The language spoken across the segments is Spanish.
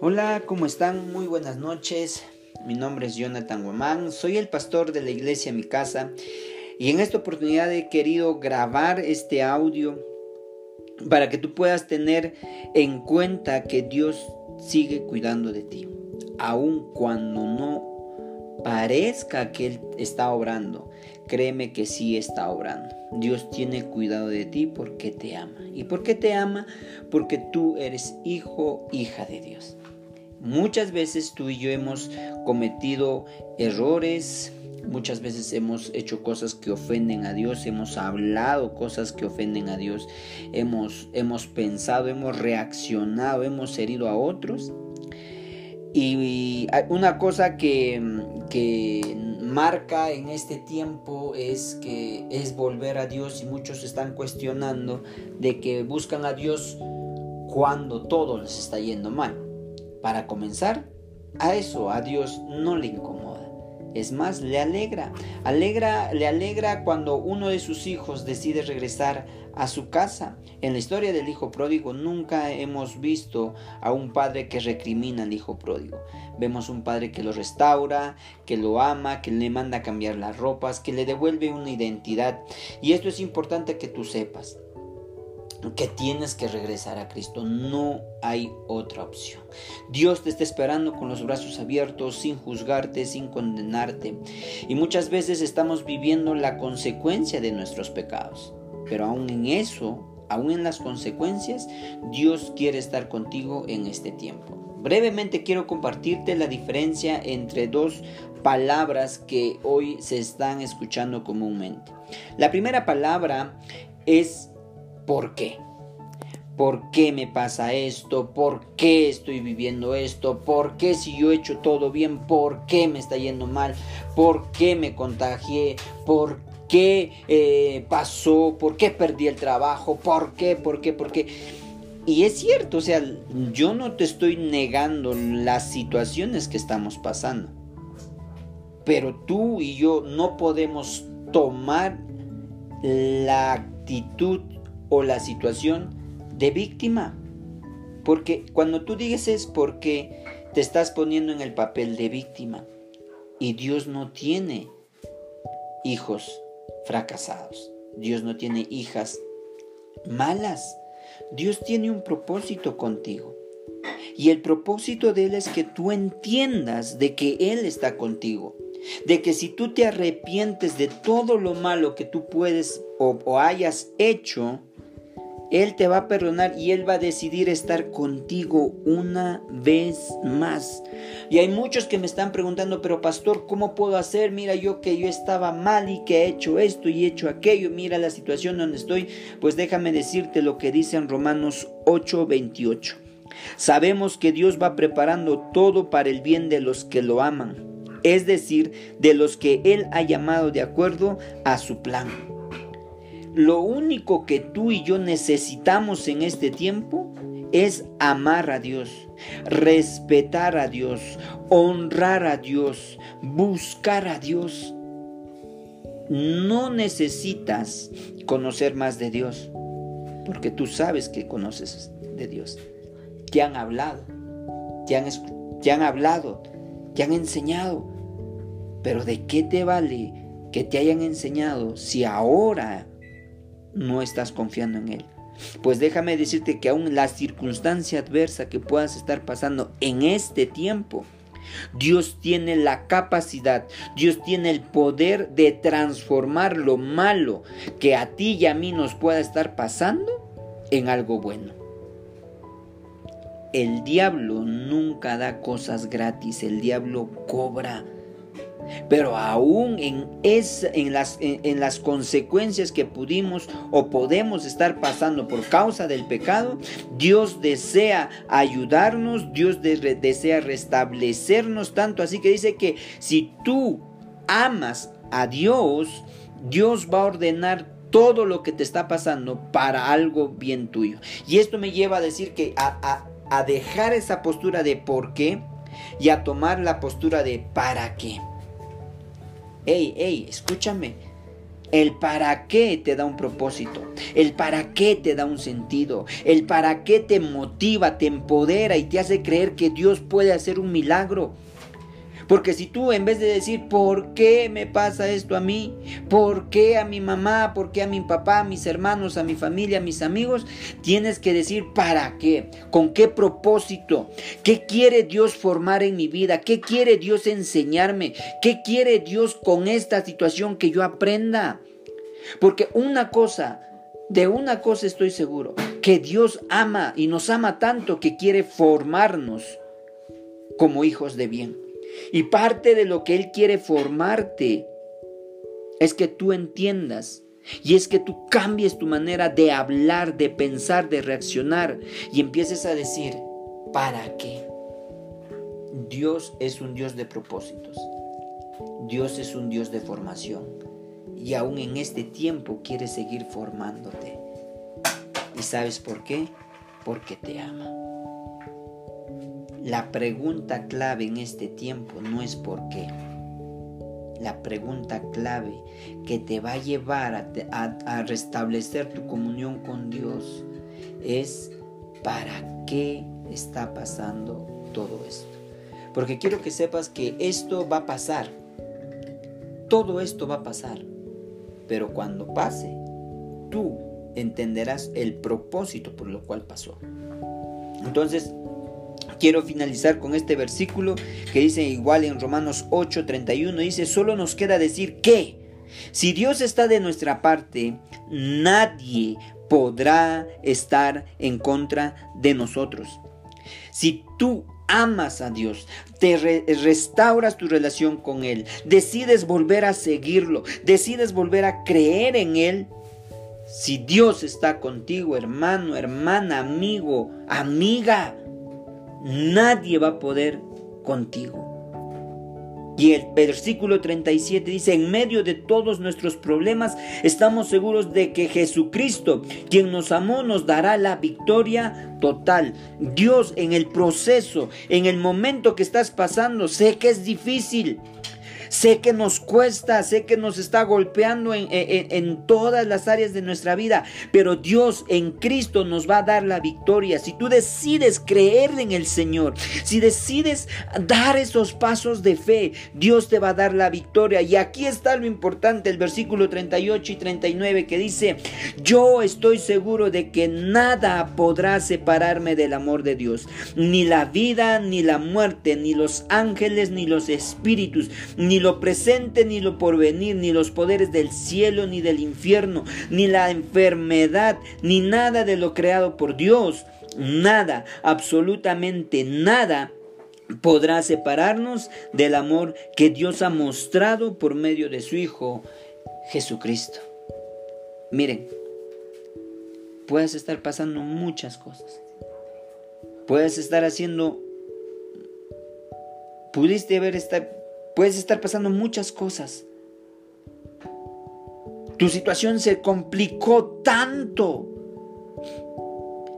Hola, ¿cómo están? Muy buenas noches. Mi nombre es Jonathan Guamán, soy el pastor de la iglesia Mi Casa y en esta oportunidad he querido grabar este audio para que tú puedas tener en cuenta que Dios sigue cuidando de ti, aun cuando no parezca que Él está obrando. Créeme que sí está obrando. Dios tiene cuidado de ti porque te ama. ¿Y por qué te ama? Porque tú eres hijo, hija de Dios. Muchas veces tú y yo hemos cometido errores, muchas veces hemos hecho cosas que ofenden a Dios, hemos hablado cosas que ofenden a Dios, hemos, hemos pensado, hemos reaccionado, hemos herido a otros. Y una cosa que, que marca en este tiempo es que es volver a Dios y muchos están cuestionando de que buscan a Dios cuando todo les está yendo mal. Para comenzar, a eso a Dios no le incomoda. Es más, le alegra. alegra. Le alegra cuando uno de sus hijos decide regresar a su casa. En la historia del hijo pródigo nunca hemos visto a un padre que recrimina al hijo pródigo. Vemos un padre que lo restaura, que lo ama, que le manda a cambiar las ropas, que le devuelve una identidad. Y esto es importante que tú sepas que tienes que regresar a Cristo. No hay otra opción. Dios te está esperando con los brazos abiertos, sin juzgarte, sin condenarte. Y muchas veces estamos viviendo la consecuencia de nuestros pecados. Pero aún en eso, aún en las consecuencias, Dios quiere estar contigo en este tiempo. Brevemente quiero compartirte la diferencia entre dos palabras que hoy se están escuchando comúnmente. La primera palabra es ¿por qué? ¿Por qué me pasa esto? ¿Por qué estoy viviendo esto? ¿Por qué si yo he hecho todo bien? ¿Por qué me está yendo mal? ¿Por qué me contagié? ¿Por qué eh, pasó? ¿Por qué perdí el trabajo? ¿Por qué? ¿Por qué? ¿Por qué? Y es cierto, o sea, yo no te estoy negando las situaciones que estamos pasando. Pero tú y yo no podemos tomar la actitud o la situación de víctima. Porque cuando tú dices es porque te estás poniendo en el papel de víctima. Y Dios no tiene hijos fracasados. Dios no tiene hijas malas. Dios tiene un propósito contigo. Y el propósito de Él es que tú entiendas de que Él está contigo. De que si tú te arrepientes de todo lo malo que tú puedes o, o hayas hecho, él te va a perdonar y Él va a decidir estar contigo una vez más. Y hay muchos que me están preguntando, pero pastor, ¿cómo puedo hacer? Mira yo que yo estaba mal y que he hecho esto y he hecho aquello. Mira la situación donde estoy. Pues déjame decirte lo que dice en Romanos 8:28. Sabemos que Dios va preparando todo para el bien de los que lo aman, es decir, de los que Él ha llamado de acuerdo a su plan. Lo único que tú y yo necesitamos en este tiempo es amar a Dios, respetar a Dios, honrar a Dios, buscar a Dios. No necesitas conocer más de Dios, porque tú sabes que conoces de Dios. Te han hablado, te han, te han hablado, te han enseñado. Pero ¿de qué te vale que te hayan enseñado si ahora no estás confiando en Él. Pues déjame decirte que aún la circunstancia adversa que puedas estar pasando en este tiempo, Dios tiene la capacidad, Dios tiene el poder de transformar lo malo que a ti y a mí nos pueda estar pasando en algo bueno. El diablo nunca da cosas gratis, el diablo cobra pero aún en, en, las, en, las consecuencias que pudimos o podemos estar pasando por causa del pecado, Dios desea ayudarnos, Dios desea restablecernos tanto. Así que dice que si tú amas a Dios, Dios va a ordenar todo lo que te está pasando para algo bien tuyo. Y esto me lleva a decir que a, a dejar esa postura de por qué y a tomar la postura de para qué. Hey, hey, escúchame. El para qué te da un propósito, el para qué te da un sentido, el para qué te motiva, te empodera y te hace creer que Dios puede hacer un milagro. Porque si tú en vez de decir, ¿por qué me pasa esto a mí? ¿Por qué a mi mamá? ¿Por qué a mi papá, a mis hermanos, a mi familia, a mis amigos? Tienes que decir, ¿para qué? ¿Con qué propósito? ¿Qué quiere Dios formar en mi vida? ¿Qué quiere Dios enseñarme? ¿Qué quiere Dios con esta situación que yo aprenda? Porque una cosa, de una cosa estoy seguro, que Dios ama y nos ama tanto que quiere formarnos como hijos de bien. Y parte de lo que Él quiere formarte es que tú entiendas y es que tú cambies tu manera de hablar, de pensar, de reaccionar y empieces a decir, ¿para qué? Dios es un Dios de propósitos. Dios es un Dios de formación. Y aún en este tiempo quiere seguir formándote. ¿Y sabes por qué? Porque te ama. La pregunta clave en este tiempo no es por qué. La pregunta clave que te va a llevar a, restablecer tu comunión con Dios es ¿para qué está pasando todo esto? Porque quiero que sepas que esto va a pasar. Todo esto va a pasar. Pero cuando pase, tú entenderás el propósito por lo cual pasó. Entonces, Quiero finalizar con este versículo que dice igual en Romanos 8:31, dice, solo nos queda decir que si Dios está de nuestra parte, nadie podrá estar en contra de nosotros. Si tú amas a Dios, te restauras tu relación con Él, decides volver a seguirlo, decides volver a creer en Él, si Dios está contigo, hermano, hermana, amigo, amiga, nadie va a poder contigo. Y el versículo 37 dice, en medio de todos nuestros problemas, estamos seguros de que Jesucristo, quien nos amó, nos dará la victoria total. Dios en el proceso, en el momento que estás pasando, sé que es difícil, Sé que nos cuesta, sé que nos está golpeando en, todas las áreas de nuestra vida, pero Dios en Cristo nos va a dar la victoria. Si tú decides creer en el Señor, si decides dar esos pasos de fe, Dios te va a dar la victoria. Y aquí está lo importante, el versículo 38 y 39 que dice, yo estoy seguro de que nada podrá separarme del amor de Dios, ni la vida, ni la muerte, ni los ángeles, ni los espíritus, ni ni lo presente, ni lo porvenir, ni los poderes del cielo, ni del infierno, ni la enfermedad, ni nada de lo creado por Dios. Nada, absolutamente nada podrá separarnos del amor que Dios ha mostrado por medio de su Hijo Jesucristo. Miren, puedes estar pasando muchas cosas. Puedes estar haciendo, pudiste haber estar, Puedes estar pasando muchas cosas. Tu situación se complicó tanto.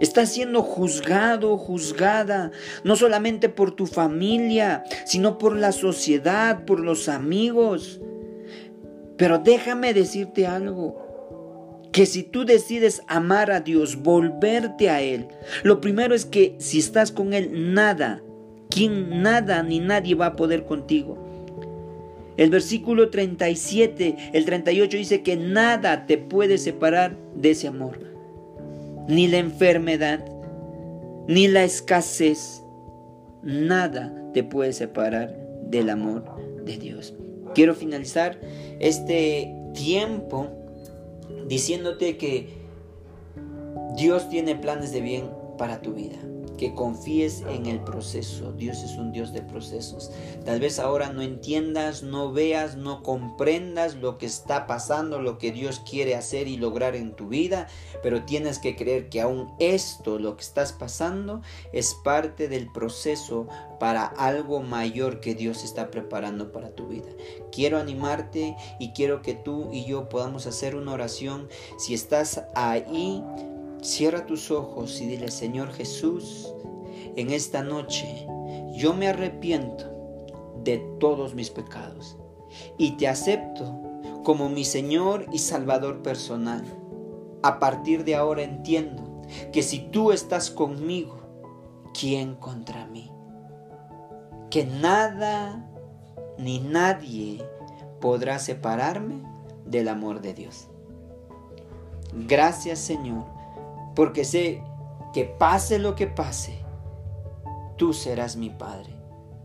Estás siendo juzgado, juzgada, no solamente por tu familia, sino por la sociedad, por los amigos. Pero déjame decirte algo, que si tú decides amar a Dios, volverte a Él, lo primero es que si estás con Él, nada, quien nada ni nadie va a poder contigo. El versículo 37, el 38 dice que nada te puede separar de ese amor. Ni la enfermedad, ni la escasez. Nada te puede separar del amor de Dios. Quiero finalizar este tiempo diciéndote que Dios tiene planes de bien para tu vida que confíes en el proceso. Dios es un Dios de procesos. Tal vez ahora no entiendas, no veas, no comprendas lo que está pasando, lo que Dios quiere hacer y lograr en tu vida, pero tienes que creer que aún esto, lo que estás pasando, es parte del proceso para algo mayor que Dios está preparando para tu vida. Quiero animarte y quiero que tú y yo podamos hacer una oración. Si estás ahí, Cierra tus ojos y dile, Señor Jesús, en esta noche yo me arrepiento de todos mis pecados y te acepto como mi Señor y Salvador personal. A partir de ahora entiendo que si tú estás conmigo, ¿quién contra mí? Que nada ni nadie podrá separarme del amor de Dios. Gracias Señor, porque sé que pase lo que pase, tú serás mi Padre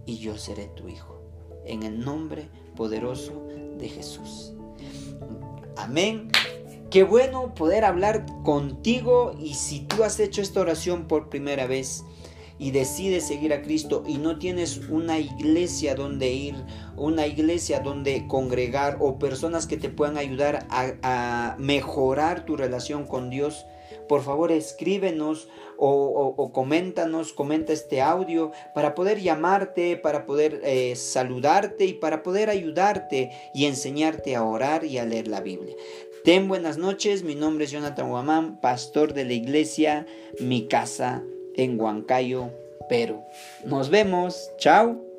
y yo seré tu Hijo. En el nombre poderoso de Jesús. Amén. Qué bueno poder hablar contigo y si tú has hecho esta oración por primera vez, y decides seguir a Cristo y no tienes una iglesia donde ir, una iglesia donde congregar o personas que te puedan ayudar a, mejorar tu relación con Dios, por favor escríbenos o, coméntanos, comenta este audio para poder llamarte, para poder eh, saludarte y para poder ayudarte y enseñarte a orar y a leer la Biblia. Ten buenas noches, mi nombre es Jonathan Guamán, pastor de la iglesia Mi Casa en Huancayo, Perú. Nos vemos, chao.